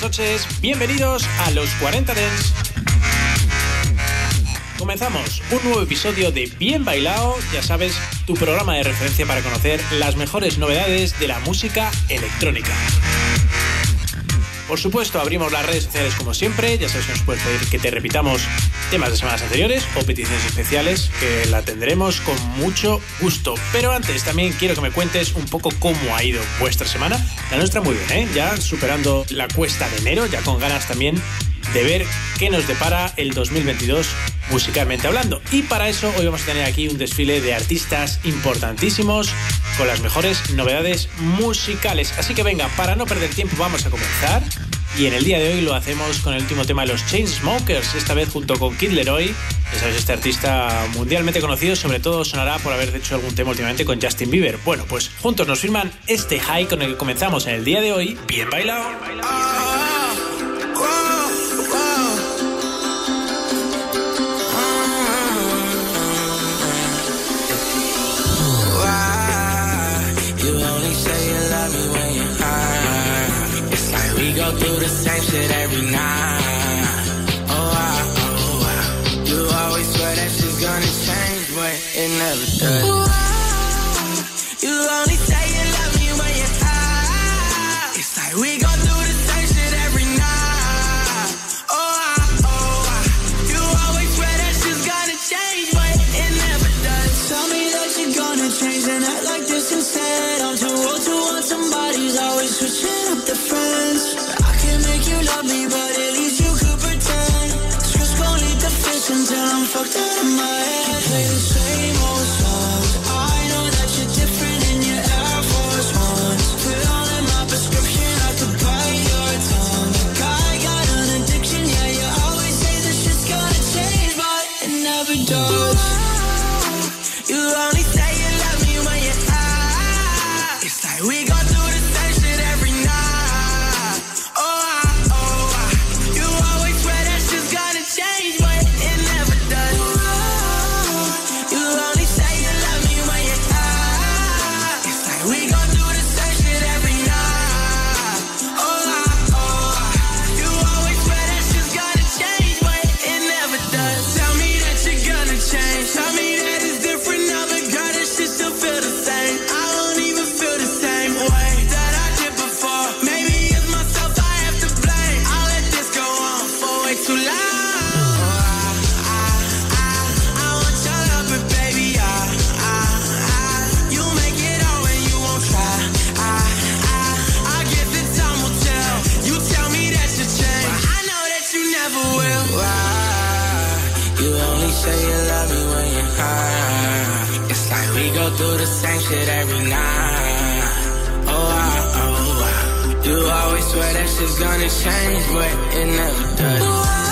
Buenas noches, bienvenidos a los 40 Dents. Comenzamos un nuevo episodio de Bien Bailado, ya sabes, tu programa de referencia para conocer las mejores novedades de la música electrónica. Por supuesto, abrimos las redes sociales como siempre. Ya sabes que nos puedes pedir que te repitamos temas de semanas anteriores o peticiones especiales, que la tendremos con mucho gusto. Pero antes, también quiero que me cuentes un poco cómo ha ido vuestra semana. La nuestra muy bien, ¿eh? Ya superando la cuesta de enero, ya con ganas también de ver qué nos depara el 2022 musicalmente hablando. Y para eso hoy vamos a tener aquí un desfile de artistas importantísimos con las mejores novedades musicales. Así que venga, para no perder tiempo vamos a comenzar. Y en el día de hoy lo hacemos con el último tema de los Chainsmokers, esta vez junto con Kid Leroy. Ya sabes, este artista mundialmente conocido, sobre todo sonará por haber hecho algún tema últimamente con Justin Bieber. Bueno, pues juntos nos firman este high con el que comenzamos en el día de hoy. Bien bailado. You shit every night. Oh, wow, oh, wow. You always swear that shit's gonna change, but it never does. You tell. Me that you change. I know that you never will. You only say you love me when you're high. It's like we go through the same shit every night. Shit's gonna change, but it never does.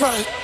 Right.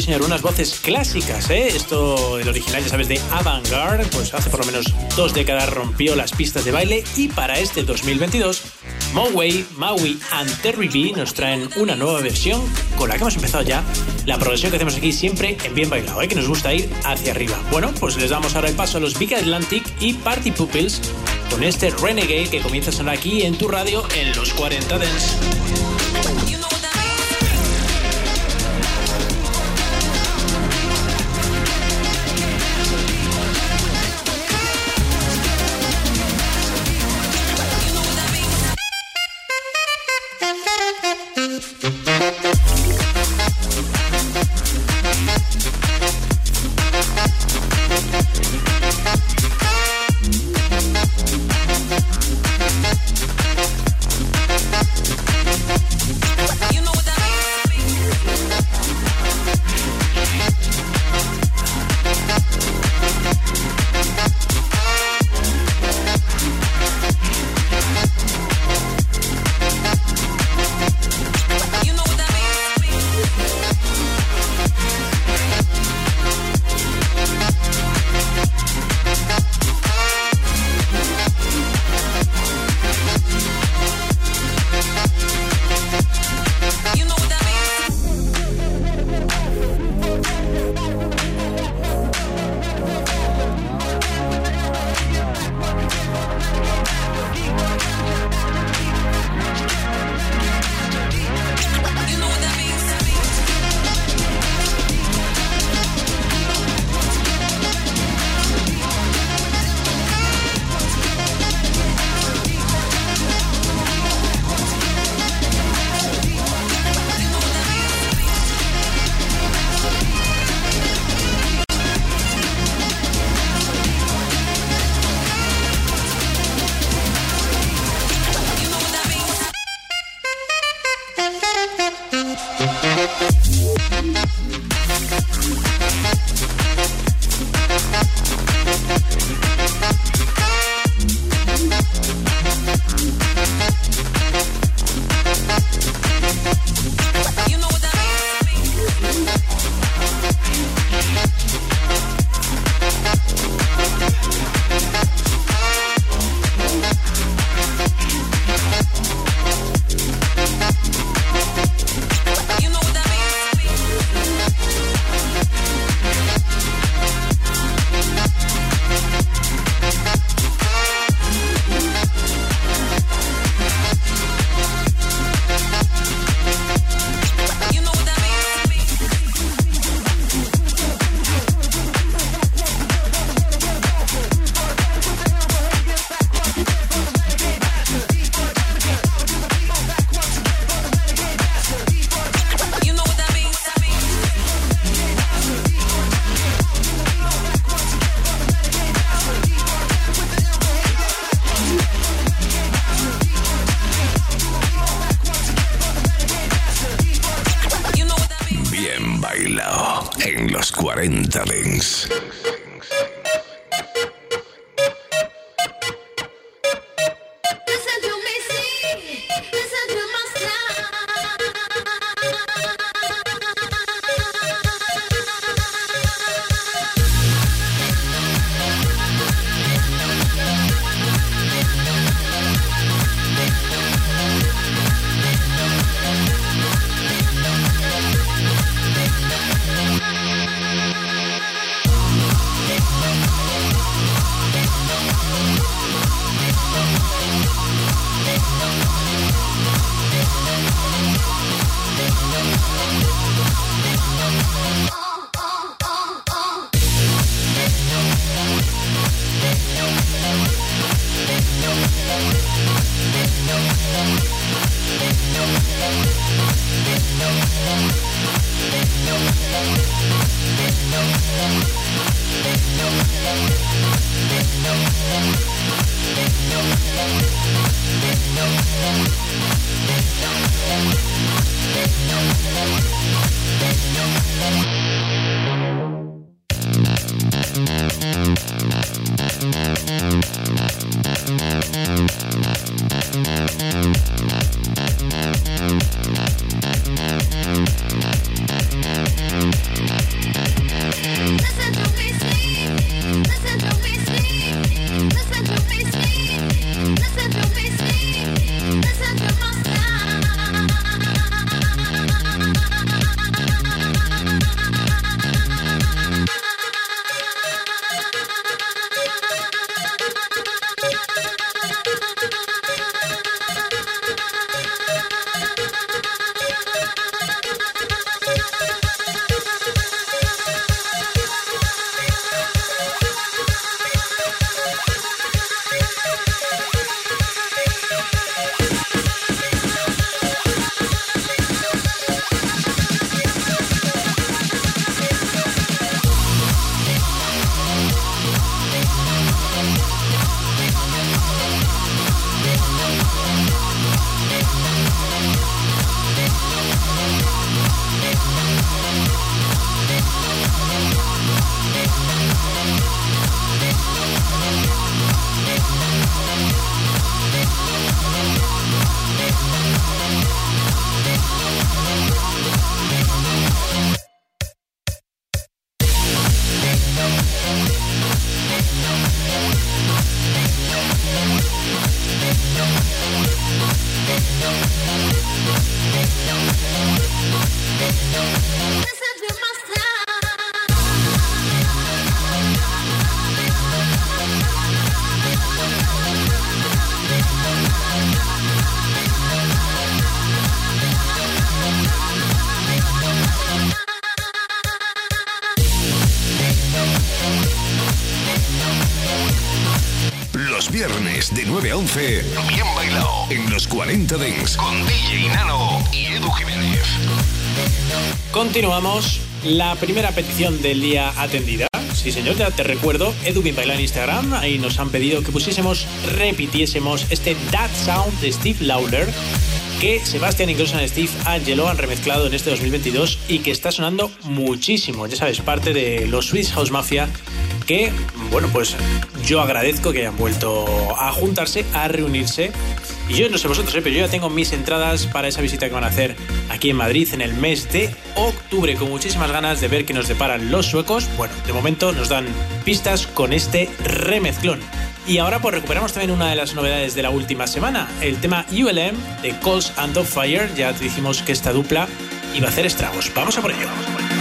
Sí señor, unas voces clásicas, ¿eh? Esto, el original, ya sabes, de Avantgarde, pues hace por lo menos dos décadas rompió las pistas de baile y para este 2022, Moway, Maui and Terry B nos traen una nueva versión con la que hemos empezado ya la progresión que hacemos aquí siempre en Bien Bailado, ¿eh? que nos gusta ir hacia arriba. Bueno, pues les damos ahora el paso a los Big Atlantic y Party Pupils con este Renegade que comienza a sonar aquí en tu radio en los 40 Dance. 40 Dents. 40 Dents con DJ Nano y Edu Jiménez. Continuamos. La primera petición del día atendida. Sí, señor, ya te recuerdo. Edu Baila en Instagram. Ahí nos han pedido que pusiésemos, repitiésemos este That Sound de Steve Lawler que Sebastián y Steve Angelo han remezclado en este 2022 y que está sonando muchísimo. Ya sabes, parte de los Swiss House Mafia que, bueno, pues yo agradezco que hayan vuelto a juntarse, a reunirse. Y yo no sé vosotros, ¿eh? pero yo ya tengo mis entradas para esa visita que van a hacer aquí en Madrid en el mes de octubre, con muchísimas ganas de ver qué nos deparan los suecos. Bueno, de momento nos dan pistas con este remezclón. Y ahora pues recuperamos también una de las novedades de la última semana, el tema ULM de Calls and of Fire. Ya te dijimos que esta dupla iba a hacer estragos. Vamos a por. Vamos a por ello.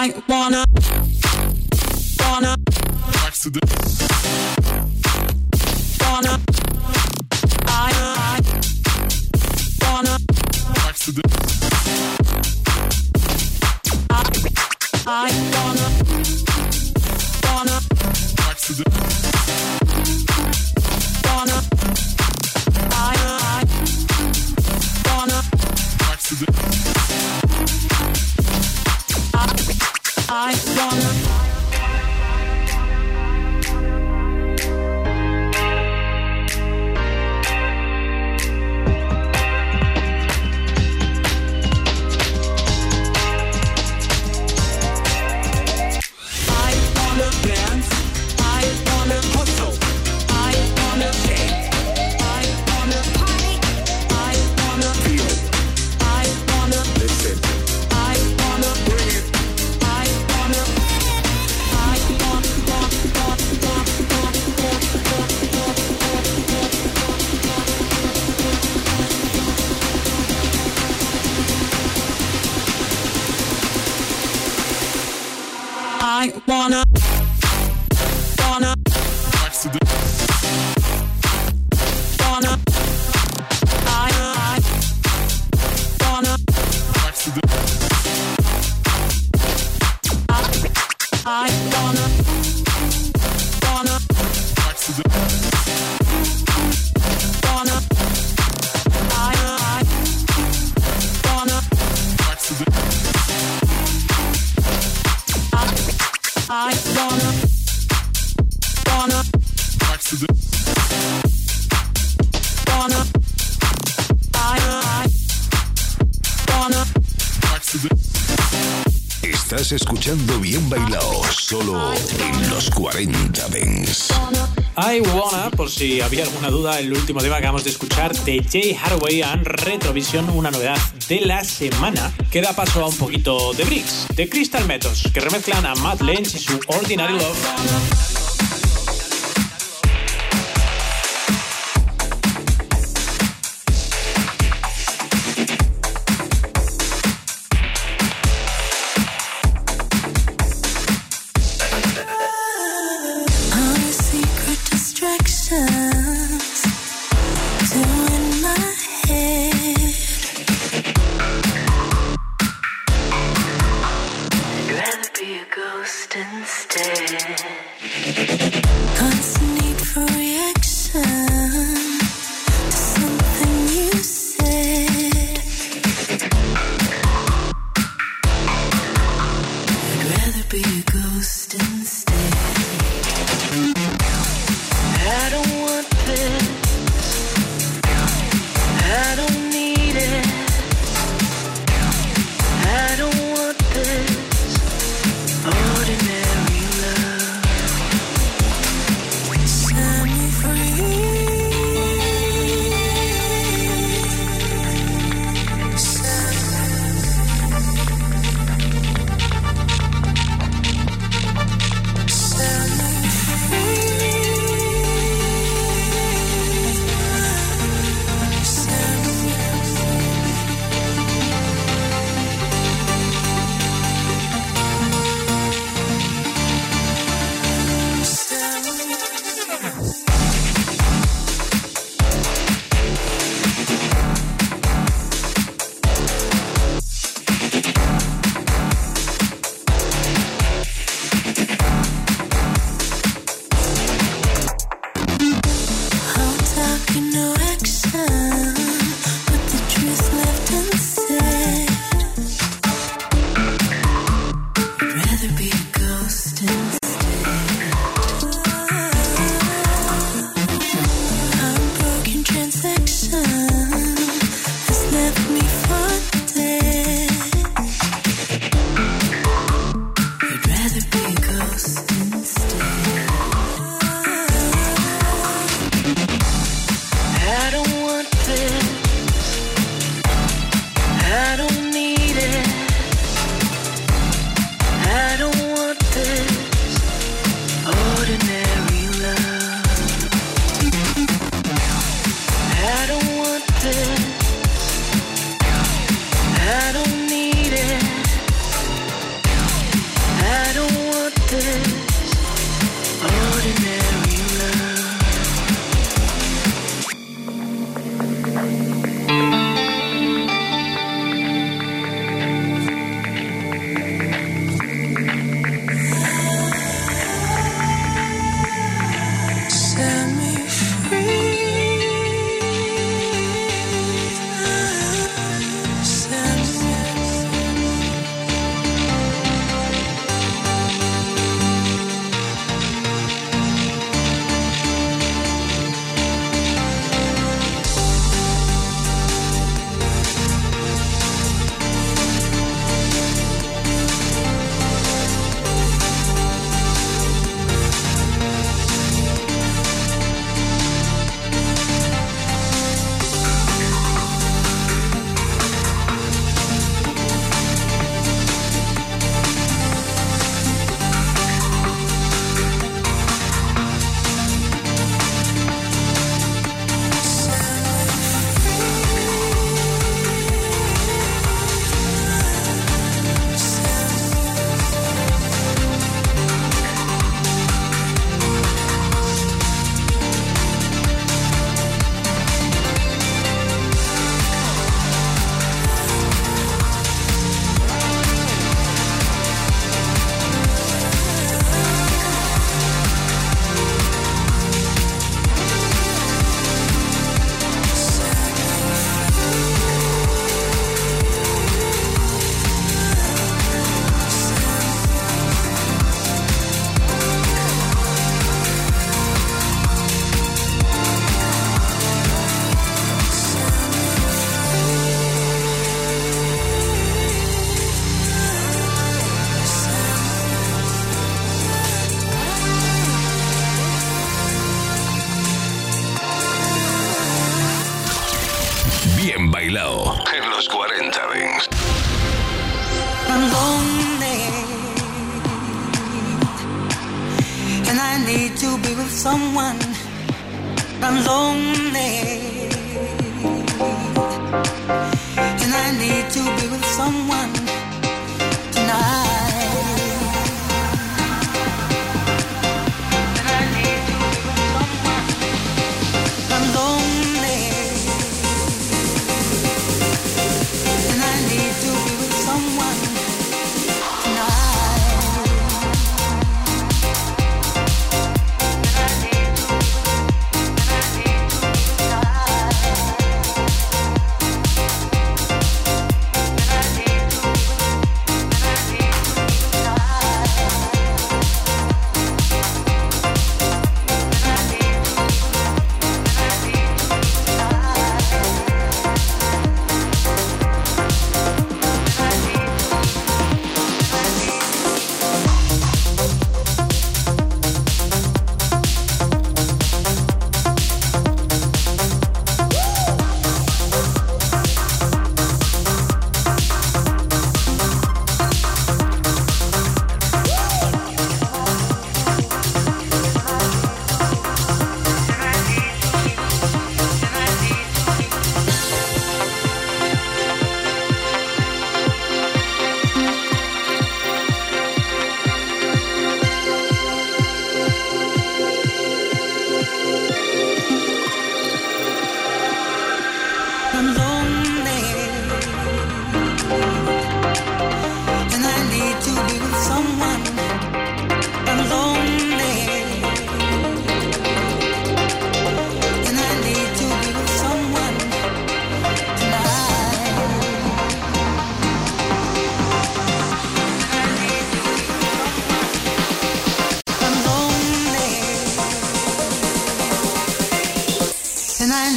I wanna wanna wanna. Escuchando Bien Bailado, solo en los 40 Dents. I Wanna, por si había alguna duda, el último tema que acabamos de escuchar de Jay Haraway and Retrovision, una novedad de la semana que da paso a un poquito de Bricks, de Crystal Metals, que remezclan a Matt Lynch y su Ordinary Love.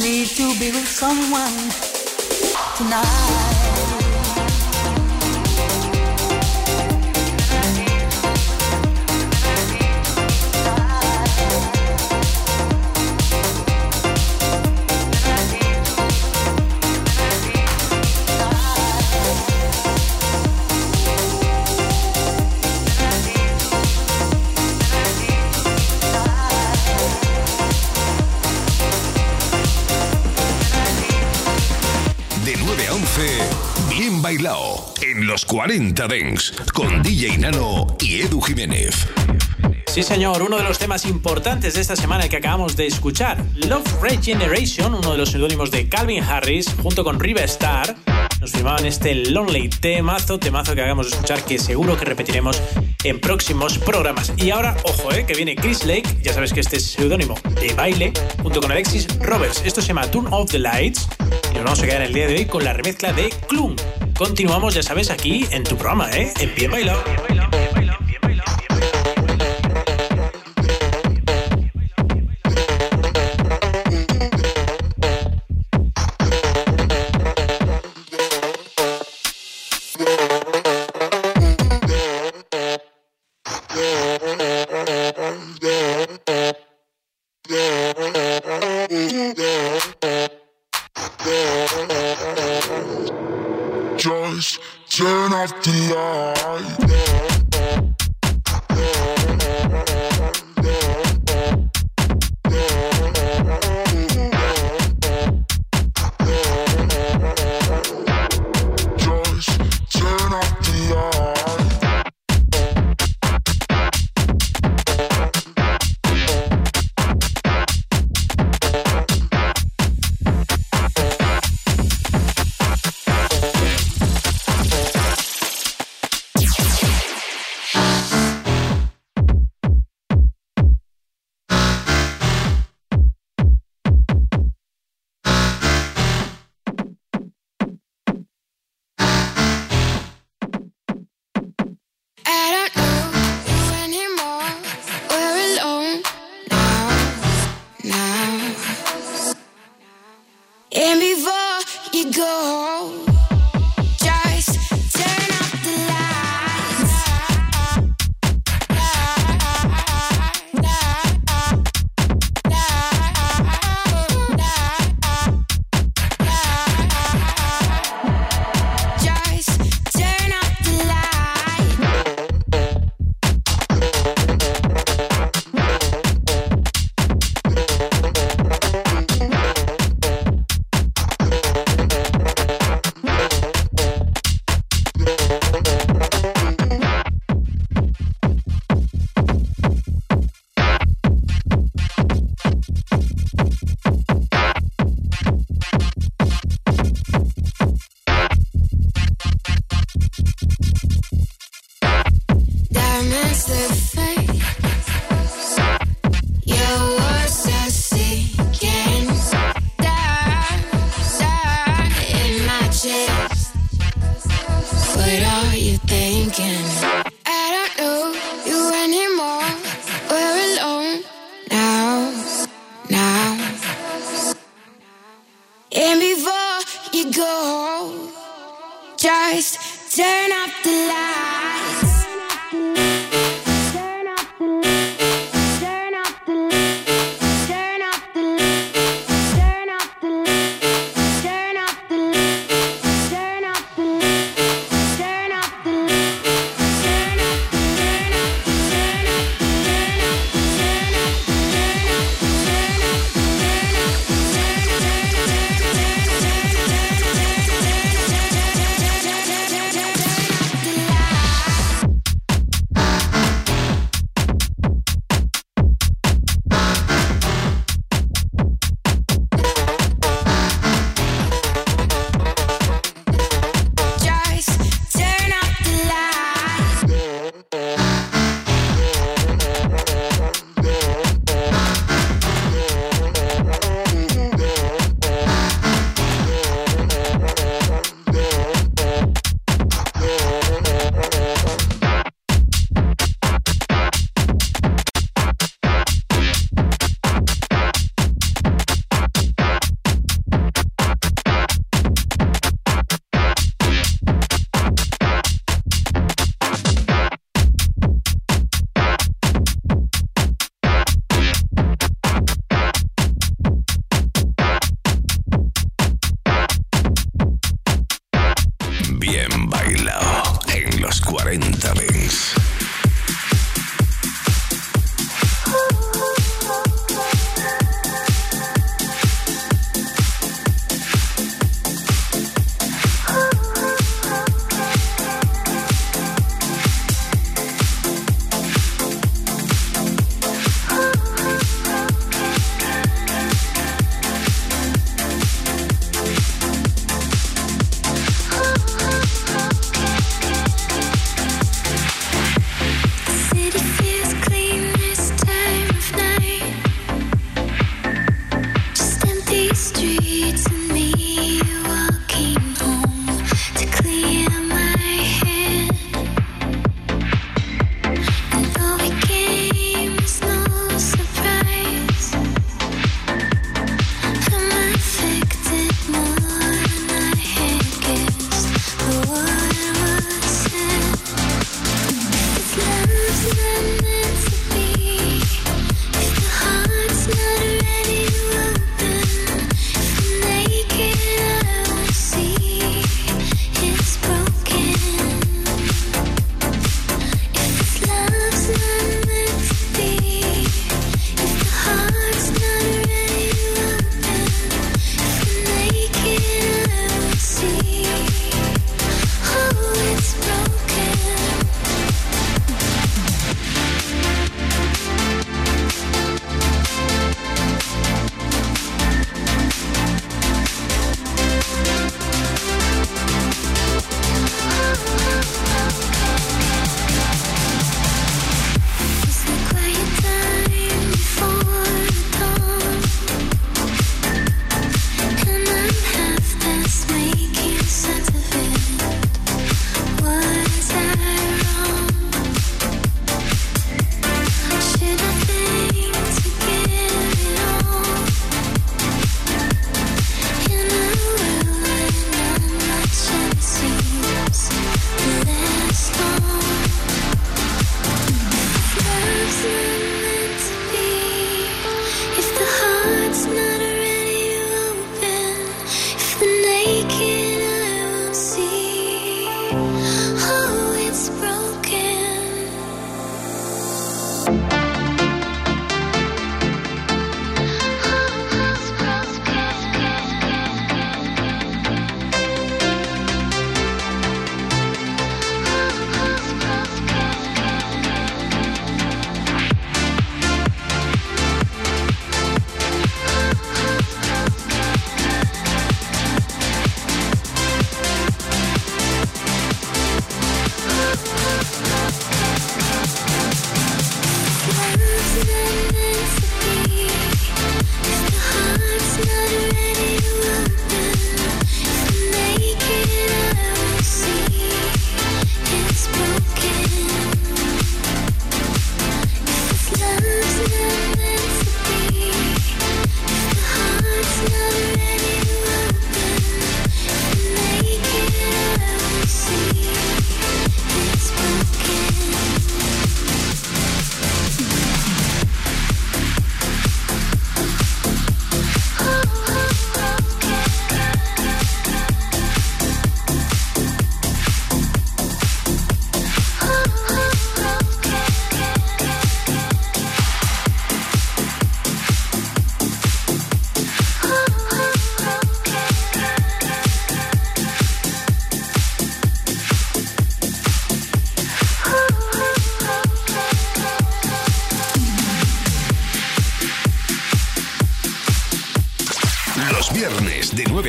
Need to be with someone tonight. Los 40 Dents con DJ Nano y Edu Jiménez. Sí, señor, uno de los temas importantes de esta semana que acabamos de escuchar, Love Regeneration, uno de los seudónimos de Calvin Harris, junto con Riva Star, nos firmaban este Lonely temazo, temazo que acabamos de escuchar, que seguro que repetiremos en próximos programas. Y ahora, ojo, eh, que viene Chris Lake, ya sabes que este es seudónimo de baile, junto con Alexis Roberts. Esto se llama Turn Off the Lights y nos vamos a quedar el día de hoy con la remezcla de Klum. Continuamos, ya sabes, aquí en tu programa, ¿eh? En Bien Bailado.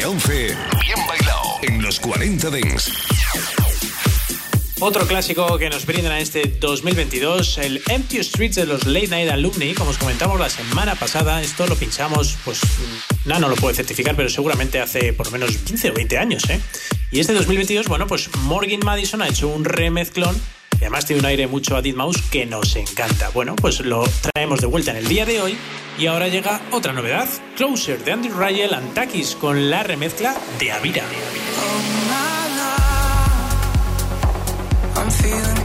De 9 a 11, bien bailado en los 40 Dents. Otro clásico que nos brindan a este 2022, el Empty Streets de los Late Night Alumni, como os comentamos la semana pasada, esto lo pinchamos, pues nada, no lo puedo certificar, pero seguramente hace por lo menos 15 o 20 años, ¿eh? Y este 2022, bueno, pues Morgan Madison ha hecho un remezclón además tiene un aire mucho a Mouse que nos encanta. Bueno, pues lo traemos de vuelta en el día de hoy y ahora llega otra novedad, Closer de Andy Rayel and Takis con la remezcla de Avira. I'm feeling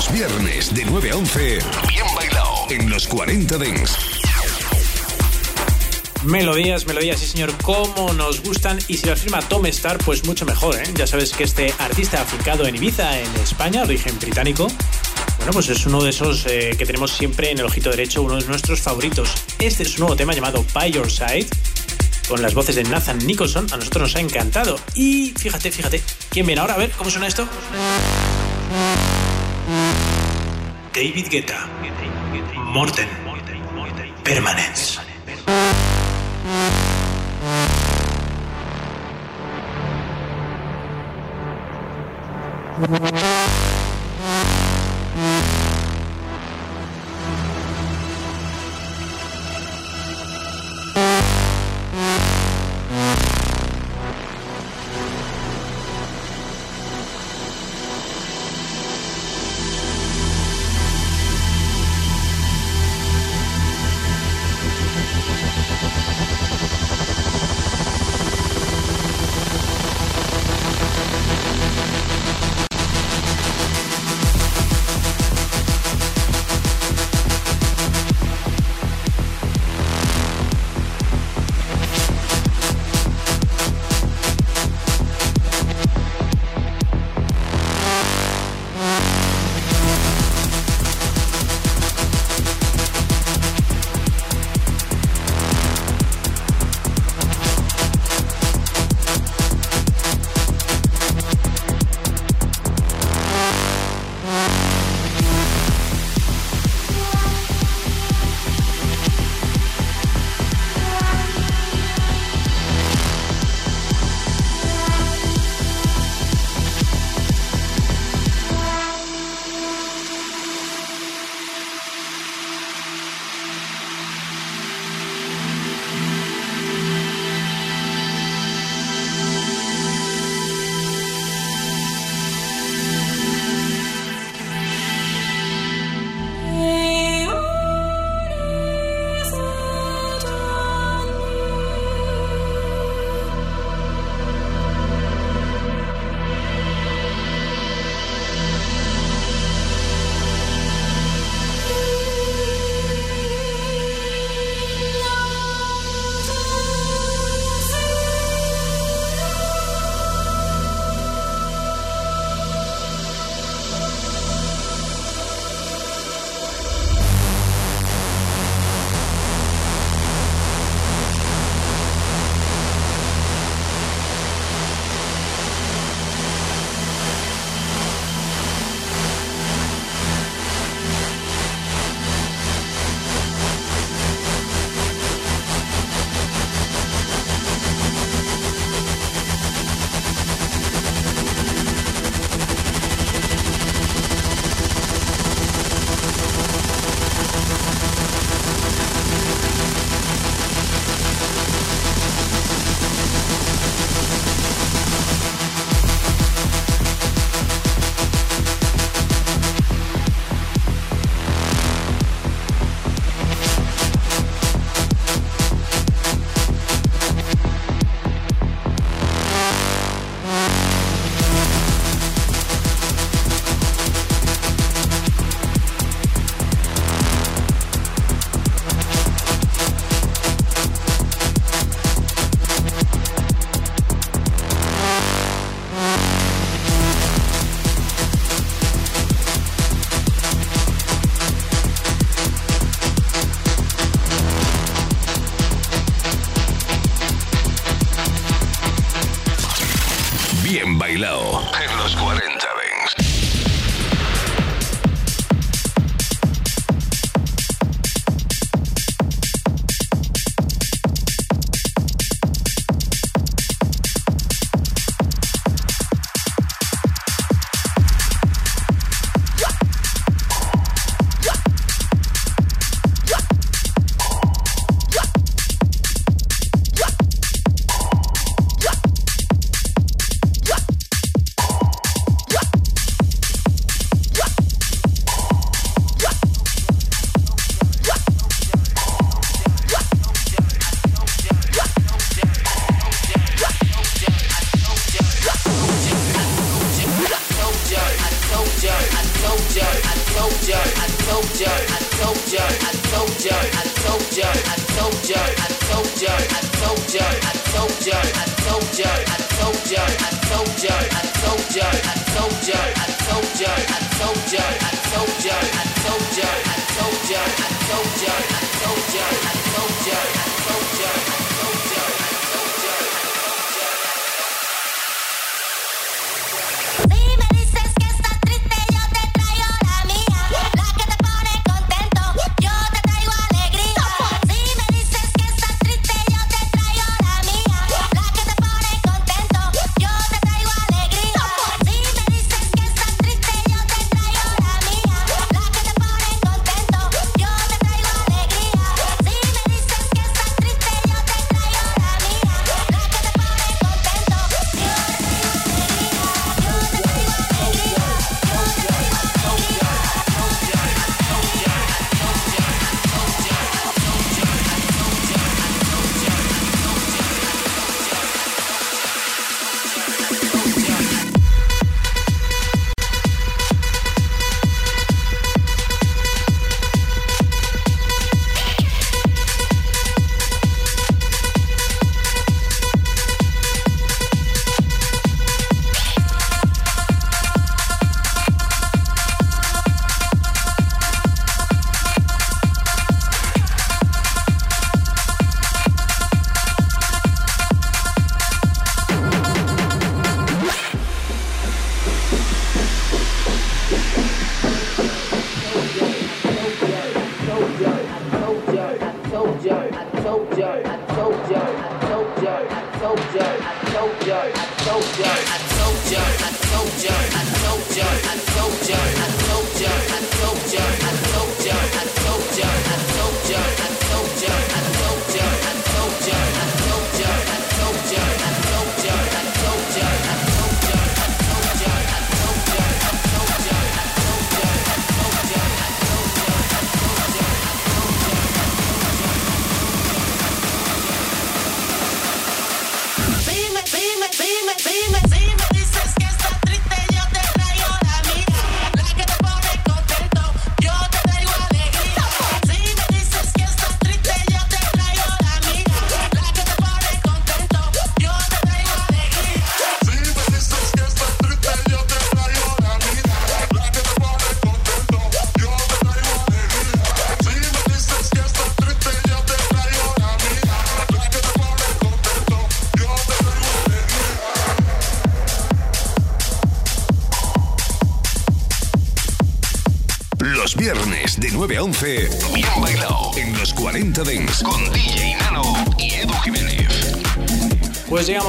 Los viernes de 9 a 11, bien bailado en los 40 Dents. Melodías, melodías, sí señor, cómo nos gustan y si las firma Tom Star, pues mucho mejor, ¿eh? Ya sabes que este artista afincado en Ibiza, en España, origen británico, bueno, pues es uno de esos eh, que tenemos siempre en el ojito derecho, uno de nuestros favoritos. Este es su nuevo tema llamado By Your Side, con las voces de Nathan Nicholson, a nosotros nos ha encantado. Y fíjate, fíjate, ¿quién viene ahora? A ver, ¿cómo suena esto? David Guetta, Morten, Permanence.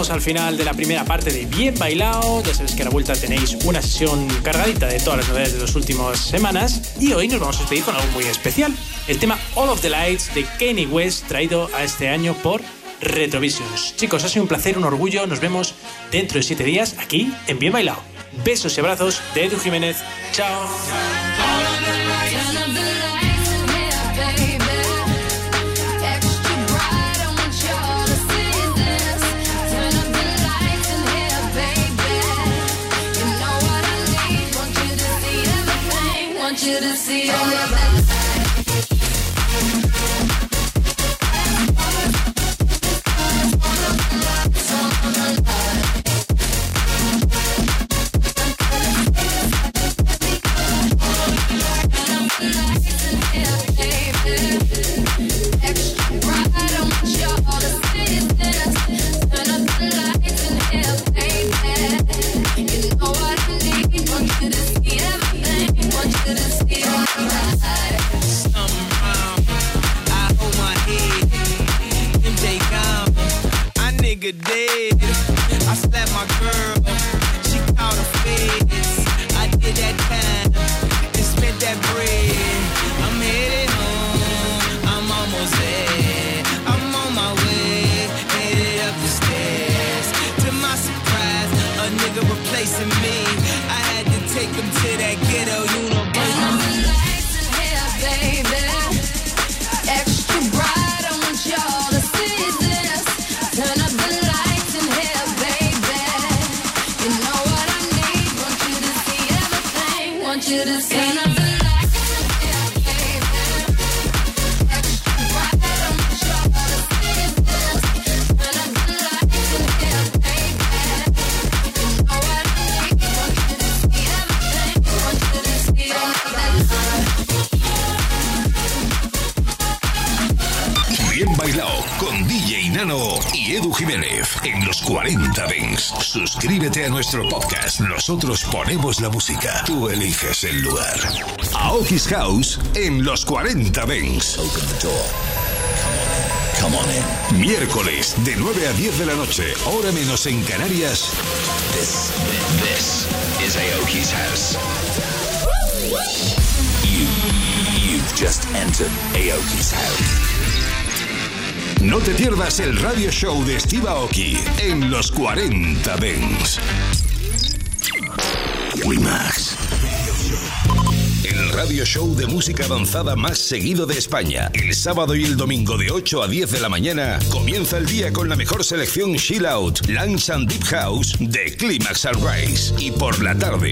al final de la primera parte de Bien Bailado. Ya sabéis que a la vuelta tenéis una sesión cargadita de todas las novedades de las últimas semanas. Y hoy nos vamos a despedir con algo muy especial: el tema All of the Lights de Kanye West, traído a este año por Retrovisions. Chicos, ha sido un placer, un orgullo. Nos vemos dentro de 7 días aquí en Bien Bailado. Besos y abrazos de Edu Jiménez. Chao. good days. I slapped my girl, she caught a face. I did that time and spent that bread. I'm heading home, I'm almost there. I'm on my way, headed up the stairs. To my surprise, a nigga replacing me. I had to take him to that ghetto 40 Dents. Suscríbete a nuestro podcast. Nosotros ponemos la música. Tú eliges el lugar. Aoki's House en los 40 Dents. Open the door. Come on in. Miércoles de 9 a 10 de la noche, hora menos en Canarias. This, this is Aoki's House. You, you've just entered Aoki's House. No te pierdas el radio show de Steve Aoki en los 40 Dents. Wimax. El radio show de música avanzada más seguido de España. El sábado y el domingo de 8 a 10 de la mañana comienza el día con la mejor selección Chill Out, Lunch and Deep House de Climax and Rise. Y por la tarde,